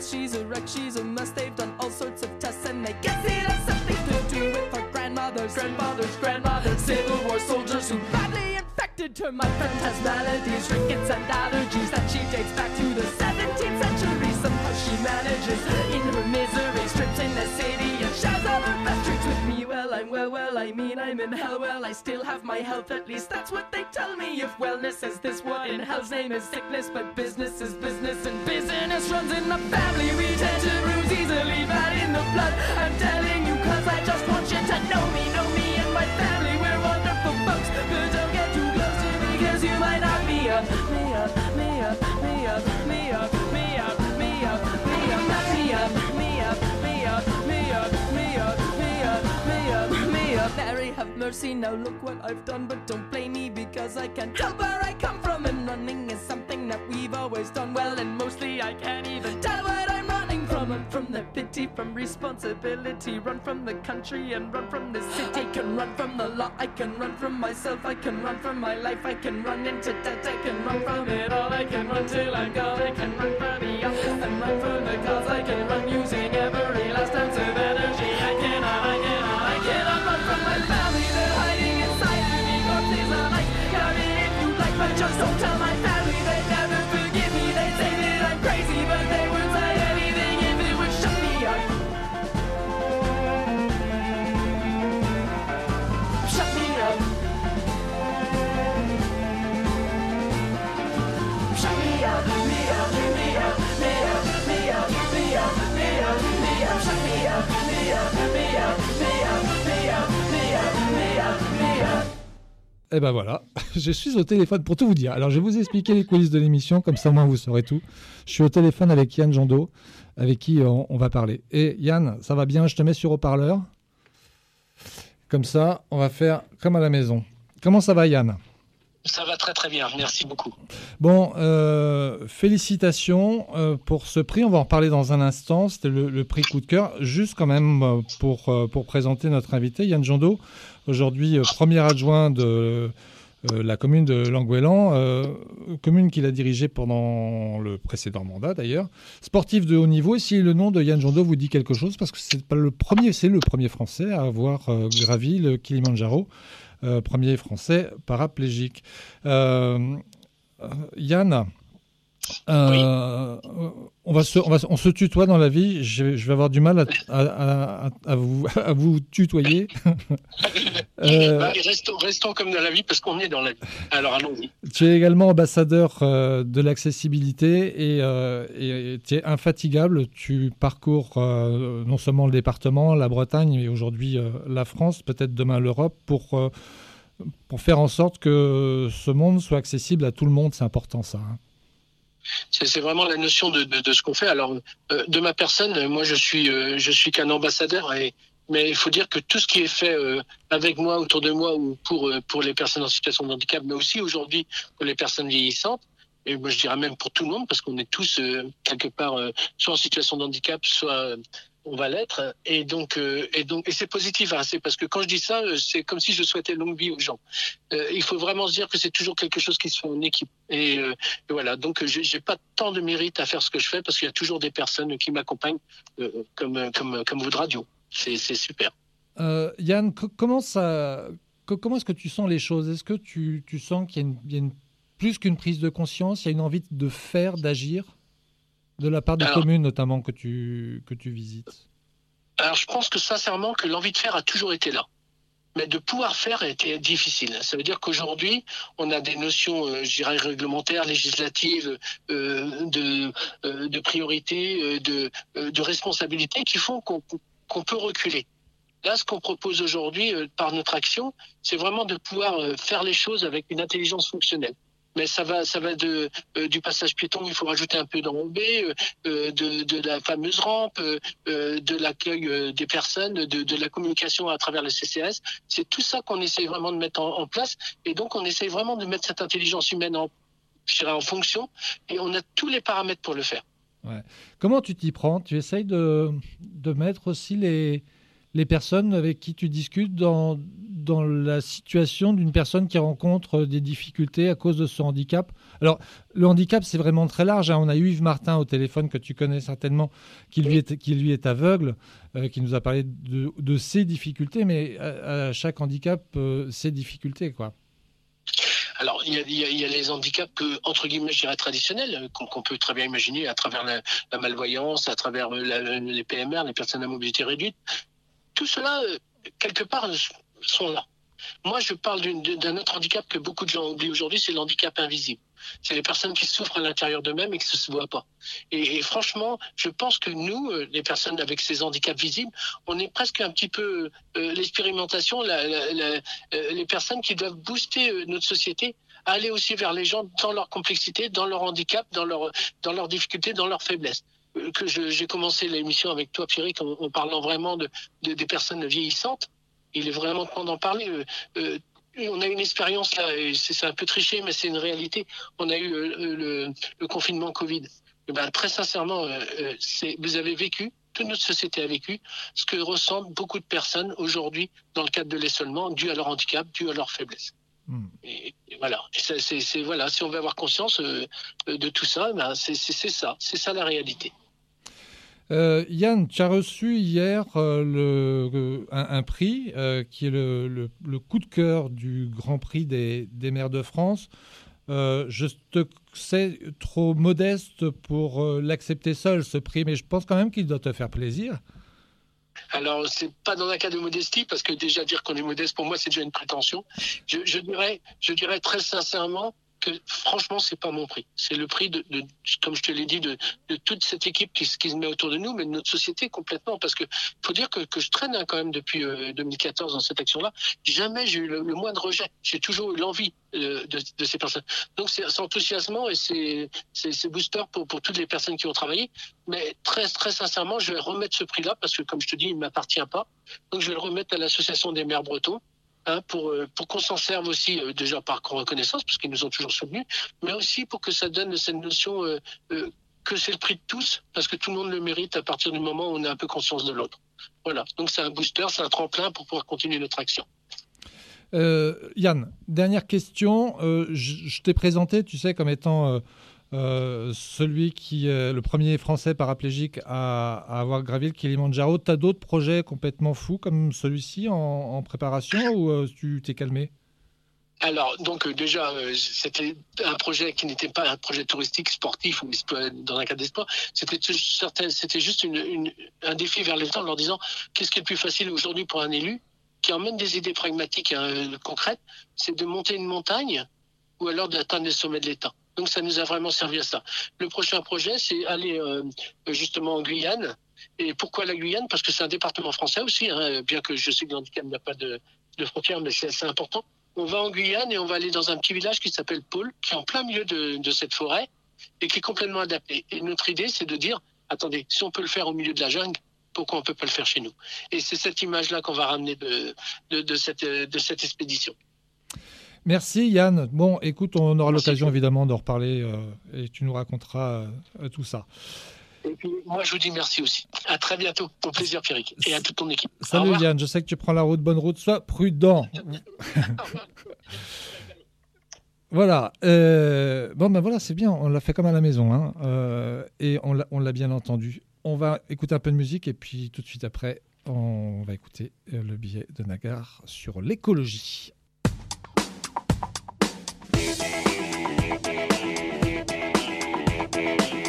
She's a wreck. She's a mess. They've done all sorts of tests and they guess it has something to do with her grandmother's grandfathers, grandmother's grandmother. Civil War soldiers who badly infected her. My friend has maladies, rickets, and allergies that she dates back to the 17th century. Somehow she manages in her misery, strips in the city and shares all her best I'm well, well, I mean I'm in hell. Well, I still have my health, at least that's what they tell me. If wellness is this, what in hell's name is sickness? But business is business, and business runs in the family. We tend to bruise easily, bad in the blood. I'm telling you, cause mercy, now look what I've done, but don't blame me because I can't tell where I come from. And running is something that we've always done well, and mostly I can't even tell what I'm running from. I'm from the pity, from responsibility, run from the country and run from the city. I can run from the law, I can run from myself, I can run from my life, I can run into debt, I can run from it all, I can run till I'm gone, I can run from the office and run from the cause, I can run using every last ounce of energy. Just don't tell my family, Et ben voilà, *laughs* je suis au téléphone pour tout vous dire. Alors je vais vous expliquer les coulisses de l'émission, comme ça au moins vous saurez tout. Je suis au téléphone avec Yann Jando, avec qui on, on va parler. Et Yann, ça va bien, je te mets sur haut-parleur. Comme ça, on va faire comme à la maison. Comment ça va Yann? Ça va très très bien, merci beaucoup. Bon, euh, félicitations euh, pour ce prix. On va en reparler dans un instant. C'était le, prix coup de cœur. Juste quand même euh, pour, pour présenter notre invité, Yann Jando, aujourd'hui premier adjoint de la commune de Languélan, commune qu'il a dirigée pendant le précédent mandat d'ailleurs. Sportif de haut niveau. Et si le nom de Yann Jando vous dit quelque chose, parce que c'est le premier, c'est le premier Français à avoir gravi le Kilimanjaro, premier Français paraplégique. Euh, euh, euh, on, va se, on, va, se- on se tutoie dans la vie. Je, je vais avoir du mal à, à- à- à vous, *laughs* tutoyer. *laughs* Euh, Bah, restons, restons comme dans la vie parce qu'on est dans la vie. Alors allons-y. tu es également ambassadeur euh, de l'accessibilité et, tu es infatigable. Tu parcours non seulement le département, la Bretagne, mais aujourd'hui la France, peut-être demain l'Europe, pour, pour faire en sorte que ce monde soit accessible à tout le monde. C'est important ça. hein. C'est vraiment la notion de, ce qu'on fait. Alors, euh, de ma personne, moi, je suis, euh, je suis qu'un ambassadeur, mais il faut dire que tout ce qui est fait euh, avec moi, autour de moi, ou pour, pour les personnes en situation de handicap, mais aussi aujourd'hui pour les personnes vieillissantes, et moi, je dirais même pour tout le monde, parce qu'on est tous quelque part soit en situation de handicap, soit on va l'être. Et donc, euh, et donc, et c'est positif. Hein, c'est parce que quand je dis ça, euh, c'est comme si je souhaitais longue vie aux gens. Euh, il faut vraiment se dire que c'est toujours quelque chose qui se fait en équipe. Et, euh, et voilà. Donc, j'ai pas tant de mérite à faire ce que je fais parce qu'il y a toujours des personnes qui m'accompagnent, comme comme comme vous de radio. C'est super. Yann, co- comment ça, co- comment est-ce que tu sens les choses? Est-ce que tu, tu sens qu'il y a, y a une- plus qu'une prise de conscience, il y a une envie de faire, d'agir? De la part des Alors- communes notamment que tu, que tu visites Alors, je pense que sincèrement que l'envie de faire a toujours été là. Mais de pouvoir faire a été difficile. Ça veut dire qu'aujourd'hui, on a des notions, euh, je dirais, réglementaires, législatives, euh, de, euh, de priorité, de, de responsabilité qui font qu'on peut reculer. Là, ce qu'on propose aujourd'hui par notre action, c'est vraiment de pouvoir faire les choses avec une intelligence fonctionnelle. Mais ça va, ça va euh, du passage piéton, il faut rajouter un peu d'enrobé, euh, euh, de, la fameuse rampe, euh, de l'accueil des personnes, de, la communication à travers le CCS. C'est tout ça qu'on essaie vraiment de mettre en, place. Et donc, on essaie vraiment de mettre cette intelligence humaine en en fonction, et on a tous les paramètres pour le faire. Comment tu t'y prends? Tu essayes de, de mettre aussi les, les personnes avec qui tu discutes dans, dans la situation d'une personne qui rencontre des difficultés à cause de son handicap. Alors, le handicap, c'est vraiment très large. hein. On a eu Yves Martin au téléphone, que tu connais certainement, qui lui est, qui lui est aveugle, euh, qui nous a parlé de, de ses difficultés, mais à, à chaque handicap, euh, ses difficultés, quoi. Alors, il y a, il y a- il y a les handicaps que, entre guillemets, je dirais traditionnels, euh, qu'on peut très bien imaginer à travers la, la malvoyance, à travers euh, la- les PMR, les personnes à mobilité réduite. Tout cela, euh, quelque part, sont là. Moi, je parle d'un autre handicap que beaucoup de gens oublient aujourd'hui, c'est le handicap invisible. C'est les personnes qui souffrent à l'intérieur d'eux-mêmes et qui ne se voient pas. Et, franchement, je pense que nous, euh, les personnes avec ces handicaps visibles, on est presque un petit peu euh, l'expérimentation, les personnes qui doivent booster notre société aller aussi vers les gens dans leur complexité, dans leur handicap, dans leur dans leurs difficultés, dans leurs faiblesses. Que j'ai commencé l'émission avec toi, Pierrick, en, en parlant vraiment de, de- des personnes vieillissantes. Il est vraiment temps d'en parler. Euh, euh, on a une expérience là, c'est un peu triché, mais c'est une réalité. On a eu euh, le, le confinement Covid. Eh ben, très sincèrement, euh, vous avez vécu, toute notre société a vécu, ce que ressentent beaucoup de personnes aujourd'hui dans le cadre de l'isolement, dû à leur handicap, dû à leur faiblesse. Hmm. Et, et voilà. Et c'est, voilà. Si on veut avoir conscience de tout ça, ben, c'est, c'est, c'est ça. C'est ça la réalité. Euh, Yann, tu as reçu hier euh, euh, un, prix qui est le, coup de cœur du Grand Prix des, maires de France. Je te sais trop modeste pour l'accepter seul, ce prix, mais je pense quand même qu'il doit te faire plaisir. Alors, c'est pas dans un cas de modestie, parce que déjà dire qu'on est modeste, pour moi, c'est déjà une prétention. Je dirais, je dirais très sincèrement que franchement, c'est pas mon prix. C'est le prix de, comme je te l'ai dit, de, toute cette équipe qui, se- met autour de nous, mais de notre société complètement. Parce que faut dire que, je traîne hein, quand même depuis euh, 2014 dans cette action-là. Jamais j'ai eu le, moindre rejet. J'ai toujours eu l'envie euh, de, ces personnes. Donc c'est enthousiasmant et c'est booster pour, pour toutes les personnes qui ont travaillé. Mais très très sincèrement, je vais remettre ce prix-là parce que comme je te dis, il m'appartient pas. Donc je vais le remettre à l'association des maires bretons. Hein, pour, euh, pour qu'on s'en serve aussi euh, déjà par reconnaissance, parce qu'ils nous ont toujours soutenus, mais aussi pour que ça donne cette notion euh, que c'est le prix de tous, parce que tout le monde le mérite à partir du moment où on a un peu conscience de l'autre. Voilà, donc c'est un booster, c'est un tremplin pour pouvoir continuer notre action. Yann, dernière question. Je t'ai présenté, tu sais, comme étant euh, celui qui est le premier Français paraplégique à, avoir gravi le Kilimanjaro. Tu as d'autres projets complètement fous comme celui-ci en, préparation ou euh, tu t'es calmé? Alors, donc euh, déjà, c'était un projet qui n'était pas un projet touristique, sportif ou dans un cadre d'espoir. C'était c'était juste un défi vers les gens en leur disant qu'est-ce qui est le plus facile aujourd'hui pour un élu qui emmène des idées pragmatiques hein, concrètes, c'est de monter une montagne ou alors d'atteindre les sommets de l'État. Donc ça nous a vraiment servi à ça. Le prochain projet, c'est aller euh, justement en Guyane. Et pourquoi la Guyane? Parce que c'est un département français aussi, hein, bien que je sais que l'handicap n'a pas de, de frontières, mais c'est assez important. On va en Guyane et on va aller dans un petit village qui s'appelle Paul, qui est en plein milieu de, cette forêt et qui est complètement adapté. Et notre idée, c'est de dire, attendez, si on peut le faire au milieu de la jungle, pourquoi on peut pas le faire chez nous? Et c'est cette image-là qu'on va ramener de cette expédition. Merci Yann. Bon, écoute, on aura l'occasion évidemment d'en reparler euh, et tu nous raconteras euh, tout ça. Et puis, moi, je vous dis merci aussi. À très bientôt. Au plaisir, Pierrick. Et à toute ton équipe. Salut. Yann, je sais que tu prends la route, bonne route, sois prudent. *laughs* Voilà. euh, bon, ben voilà, c'est bien. On l'a fait comme à la maison. hein, euh, et on l'a on l'a bien entendu. On va écouter un peu de musique et puis tout de suite après, on va écouter le billet de Nagar sur l'écologie. Thank you.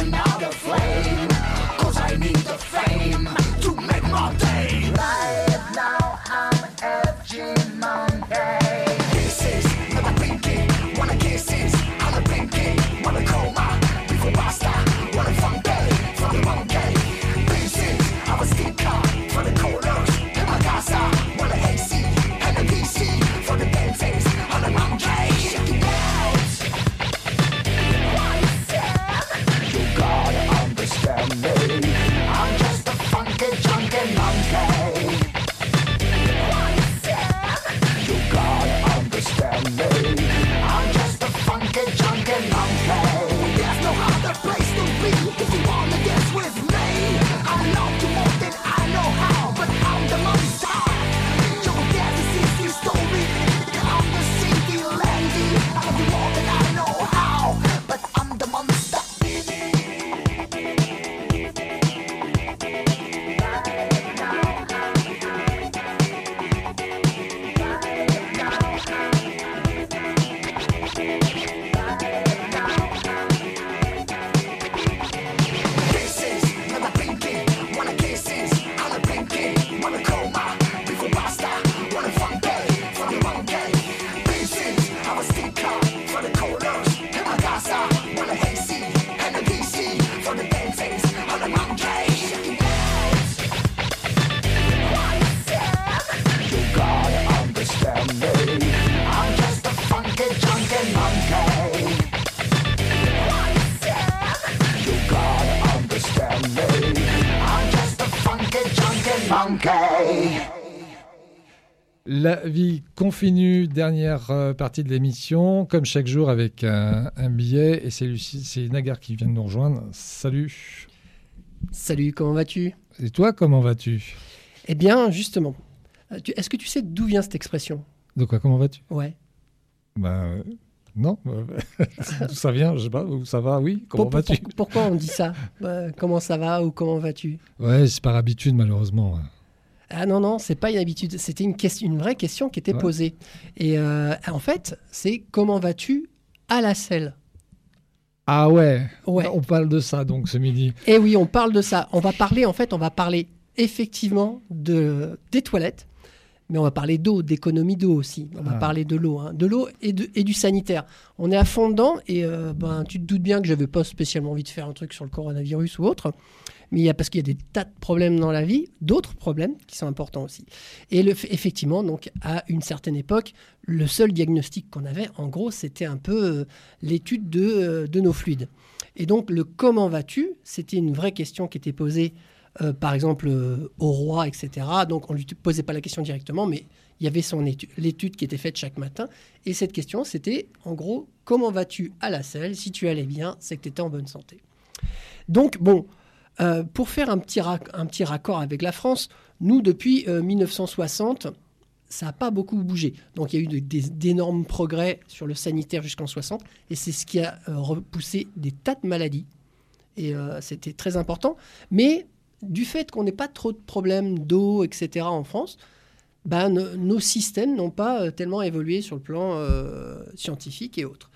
Another flame. La vie continue, dernière euh, partie de l'émission, comme chaque jour avec un, un billet. Et c'est Lucie, c'est Nagar qui vient de nous rejoindre. Salut. Salut, comment vas-tu? Et toi, comment vas-tu? Eh bien, justement, euh, est-ce que tu sais d'où vient cette expression? De quoi, comment vas-tu? Ouais. Bah euh, non. D'où *laughs* ça vient Je sais pas. Où ça va Oui. Comment vas-tu? pour- pourquoi on dit ça? Comment ça va ou comment vas-tu? Ouais, c'est par habitude malheureusement. Ah non, non, c'est pas une habitude, c'était une, question, une vraie question qui était Ouais. posée. Et euh, en fait, c'est comment vas-tu à la selle? Ah ouais. Ouais. On parle de ça donc ce midi. Et oui, on parle de ça. On va parler, en fait, on va parler effectivement de, des toilettes, mais on va parler d'eau, d'économie d'eau aussi. On va Ah. parler de l'eau, hein, de l'eau et, de- et du sanitaire. On est à fond dedans et euh, ben, tu te doutes bien que j'avais pas spécialement envie de faire un truc sur le coronavirus ou autre. Mais il y a parce qu'il y a des tas de problèmes dans la vie, d'autres problèmes qui sont importants aussi. Et effectivement, donc à une certaine époque, le seul diagnostic qu'on avait, en gros, c'était un peu euh, l'étude de, euh, de nos fluides. Et donc le comment vas-tu, c'était une vraie question qui était posée, euh, par exemple au roi, etc. Donc on lui posait pas la question directement, mais il y avait son étude, l'étude qui était faite chaque matin. Et cette question, c'était en gros comment vas-tu à la selle? Si tu allais bien, c'est que tu étais en bonne santé. Donc bon, euh, pour faire un petit, un petit raccord avec la France, nous depuis euh, 1960, ça n'a pas beaucoup bougé. Donc il y a eu d'énormes progrès sur le sanitaire jusqu'en 60, et c'est ce qui a euh, repoussé des tas de maladies. Et euh, c'était très important. Mais du fait qu'on n'ait pas trop de problèmes d'eau, etc. en France, ben, no- nos systèmes n'ont pas euh, tellement évolué sur le plan euh, scientifique et autres.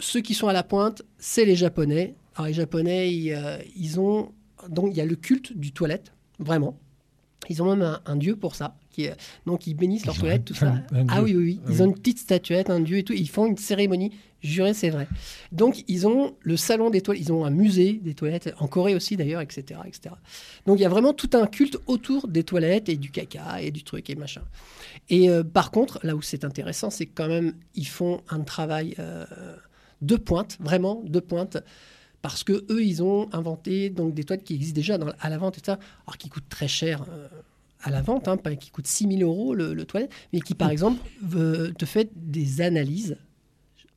Ceux qui sont à la pointe, c'est les Japonais. Alors les Japonais, ils, euh, ils ont donc il y a le culte du toilette, vraiment. Ils ont même un, un dieu pour ça. Qui donc ils bénissent toilettes, un- tout ça. *laughs* ah oui, oui, oui. Ah Ils oui. ont une petite statuette, un dieu et tout. Ils font une cérémonie. Juré, c'est vrai. Donc ils ont le salon des toilettes. Ils ont un musée des toilettes en Corée aussi d'ailleurs, etc., etc. Donc il y a vraiment tout un culte autour des toilettes et du caca et du truc et machin. Et euh, par contre, là où c'est intéressant, c'est quand même ils font un travail euh, de pointe, vraiment de pointe, parce que eux ils ont inventé donc des toilettes qui existent déjà dans- à la vente et ça, alors qui coûtent très cher. euh, à la vente, hein, qui coûte 6000 euros le, le toilette, mais qui par exemple veut- te fait des analyses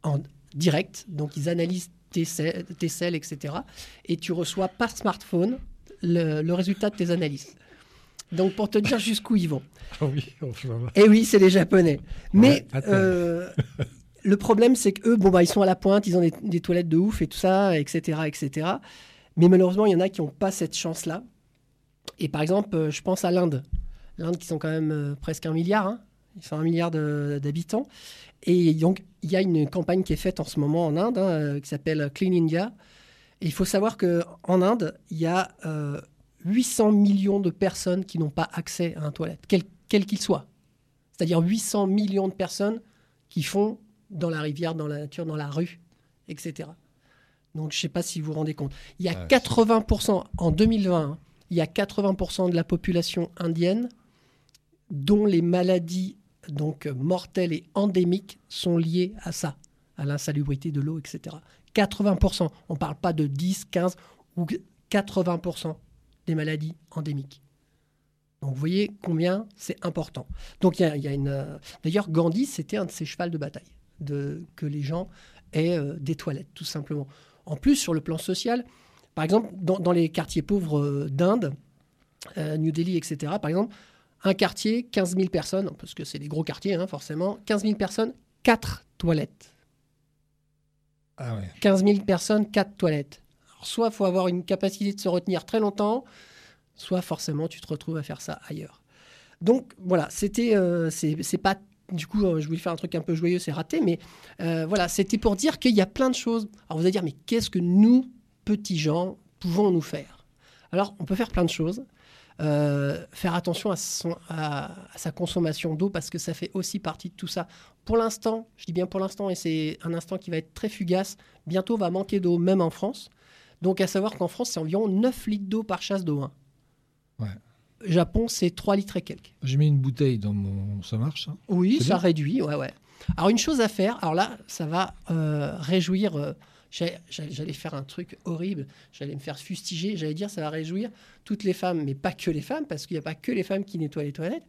en direct. Donc ils analysent tes selles, tes selles, etc. Et tu reçois par smartphone le, le résultat de tes analyses. Donc pour te dire jusqu'où ils vont. Ah oui, enfin. Et oui, c'est les Japonais. Mais Ouais, euh, le problème, c'est qu'eux, bon, bah, ils sont à la pointe, ils ont des, toilettes de ouf et tout ça, etc. etc. Mais malheureusement, il y en a qui n'ont pas cette chance-là. Et par exemple, euh, je pense à l'Inde. L'Inde qui sont quand même euh, presque un milliard. hein. Ils sont un milliard d'habitants. Et donc, il y a une campagne qui est faite en ce moment en Inde, hein, euh, qui s'appelle Clean India. Et il faut savoir qu'en Inde, il y a euh, 800 millions de personnes qui n'ont pas accès à un toilette, quel qu'il soit. C'est-à-dire 800 millions de personnes qui font dans la rivière, dans la nature, dans la rue, etc. Donc je ne sais pas si vous vous rendez compte. Il y a Ouais, 80% en 2020, hein, il y a 80% de la population indienne dont les maladies donc mortelles et endémiques sont liées à ça, à l'insalubrité de l'eau, etc. 80%. On ne parle pas de 10, 15 ou 80% des maladies endémiques. Donc vous voyez combien c'est important. Donc il y a, il y a une. euh, D'ailleurs, Gandhi, c'était un de ses chevals de bataille, de, que les gens aient euh, des toilettes, tout simplement. En plus, sur le plan social, par exemple, dans, dans les quartiers pauvres euh, d'Inde, euh, New Delhi, etc., par exemple, un quartier, 15 000 personnes, parce que c'est des gros quartiers, hein, forcément, 15 000 personnes, 4 toilettes. Ah ouais. 15 000 personnes, 4 toilettes. Alors, soit il faut avoir une capacité de se retenir très longtemps, soit forcément tu te retrouves à faire ça ailleurs. Donc voilà, c'était, euh, c'est pas, du coup, euh, je voulais faire un truc un peu joyeux, c'est raté, mais euh, voilà, c'était pour dire qu'il y a plein de choses. Alors vous allez dire, mais qu'est-ce que nous, petits gens, pouvons nous faire? Alors on peut faire plein de choses. Euh, faire attention à, à sa consommation d'eau parce que ça fait aussi partie de tout ça. Pour l'instant, je dis bien pour l'instant, et c'est un instant qui va être très fugace, bientôt va manquer d'eau, même en France. Donc à savoir qu'en France, c'est environ 9 litres d'eau par chasse d'eau. hein. Ouais. Japon, c'est 3 litres et quelques. J'ai mis une bouteille dans mon. Ça marche, ça Oui, ça réduit, ouais, ouais. Alors une chose à faire, alors là, ça va euh, réjouir. euh, j'allais faire un truc horrible, j'allais me faire fustiger, j'allais dire ça va réjouir toutes les femmes, mais pas que les femmes, parce qu'il n'y a pas que les femmes qui nettoient les toilettes.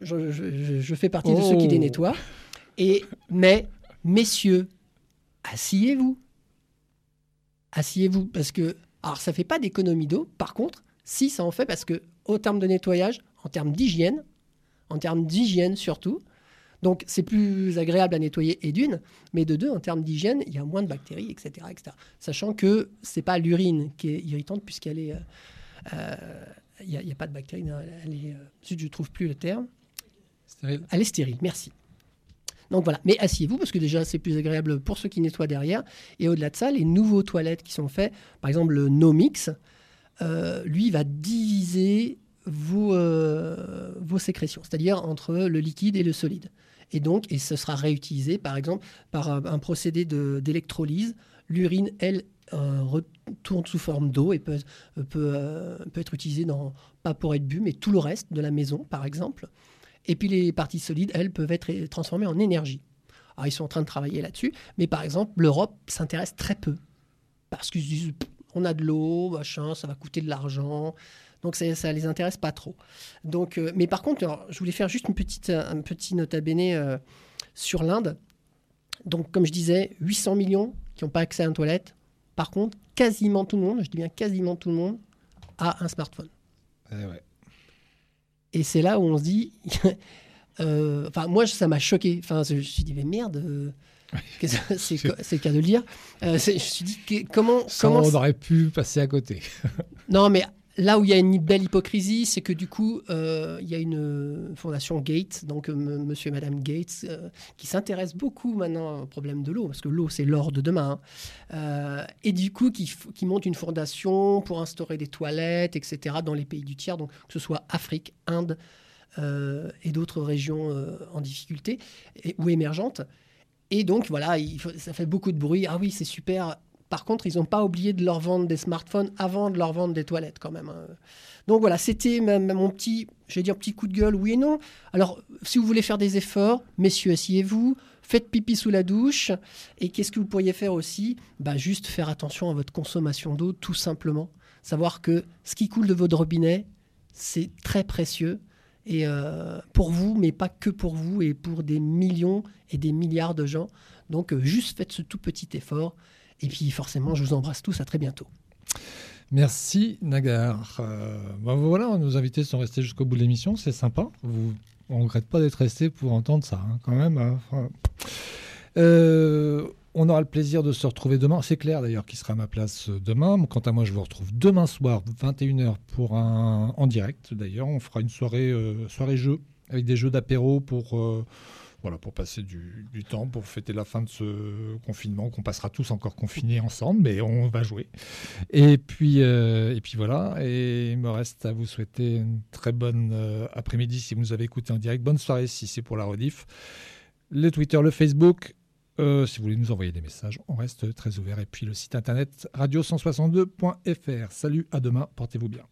Je, je- je- je fais partie de ceux qui Oh. les nettoient. Et, mais, messieurs, asseyez-vous. Asseyez-vous, parce que, alors ça fait pas d'économie d'eau, par contre, si ça en fait, parce que, au terme de nettoyage, en termes d'hygiène, en termes d'hygiène surtout, donc c'est plus agréable à nettoyer et d'une, mais de deux, en termes d'hygiène, il y a moins de bactéries, etc. etc. Sachant que c'est pas l'urine qui est irritante, puisqu'elle est. euh, euh, Il n'y a, pas de bactéries, elle est. euh, je ne trouve plus le terme. Stérile. Elle est stérile, merci. Donc voilà, mais asseyez-vous parce que déjà c'est plus agréable pour ceux qui nettoient derrière. Et au-delà de ça, les nouveaux toilettes qui sont faits, par exemple le Nomix, euh, lui va diviser vos, euh, vos sécrétions, c'est-à-dire entre le liquide et le solide. Et donc, et ce sera réutilisé par exemple par un, procédé d'électrolyse. L'urine, elle, euh, retourne sous forme d'eau et peut, être utilisée dans, pas pour être bu, mais tout le reste de la maison par exemple. Et puis les parties solides, elles, peuvent être transformées en énergie. Alors ils sont en train de travailler là-dessus, mais par exemple, l'Europe s'intéresse très peu. Parce qu'ils se disent, on a de l'eau, machin, ça va coûter de l'argent. Donc ça les intéresse pas trop. Donc, euh, mais par contre, alors, je voulais faire juste une petite, un petit nota bene euh, sur l'Inde. Donc comme je disais, 800 millions qui n'ont pas accès à une toilette. Par contre, quasiment tout le monde, je dis bien quasiment tout le monde, a un smartphone. Eh ouais. Et c'est là où on se dit. *laughs* euh, Enfin, moi, ça m'a choqué. Enfin, je me suis dit, mais merde. *laughs* c'est le cas de le dire. Euh, je me suis dit, que- comment. Ça, comment on aurait pu passer à côté. *laughs* non, mais là où il y a une belle hypocrisie, c'est que du coup, euh, il y a une euh, fondation Gates, donc euh, monsieur et madame Gates, euh, qui s'intéresse beaucoup maintenant au problème de l'eau, parce que l'eau, c'est l'or de demain. hein. Euh, et du coup, qui, monte une fondation pour instaurer des toilettes, etc., dans les pays du tiers, donc que ce soit Afrique, Inde et d'autres régions en difficulté et, ou émergentes. Et donc, voilà, ça fait beaucoup de bruit. Ah oui, c'est super. Par contre, ils n'ont pas oublié de leur vendre des smartphones avant de leur vendre des toilettes quand même. hein. Donc voilà, c'était mon petit, je vais dire petit coup de gueule, oui et non. Alors, si vous voulez faire des efforts, messieurs, asseyez-vous, faites pipi sous la douche. Et qu'est-ce que vous pourriez faire aussi? Bah, Juste faire attention à votre consommation d'eau, tout simplement. Savoir que ce qui coule de votre robinet, c'est très précieux. Et euh, pour vous, mais pas que pour vous, et pour des millions et des milliards de gens. Donc euh, juste faites ce tout petit effort. Et puis forcément, je vous embrasse tous. À très bientôt. Merci Nagar. Euh, ben voilà, nos invités sont restés jusqu'au bout de l'émission, c'est sympa. On ne regrette pas d'être resté pour entendre ça, hein, quand même. hein. Euh, on aura le plaisir de se retrouver demain. C'est clair d'ailleurs qui sera à ma place euh, demain. Quant à moi, je vous retrouve demain soir, 21h, pour un en direct. D'ailleurs, on fera une soirée, euh, soirée jeu avec des jeux d'apéro pour, euh, passer du, temps, pour fêter la fin de ce confinement, qu'on passera tous encore confinés ensemble, mais on va jouer. Et puis, voilà. Et il me reste à vous souhaiter une très bonne après-midi si vous nous avez écouté en direct. Bonne soirée si c'est pour la rediff. Le Twitter, le Facebook. Euh, si vous voulez nous envoyer des messages, on reste très ouvert. Et puis le site internet radio162.fr. Salut, à demain, portez-vous bien.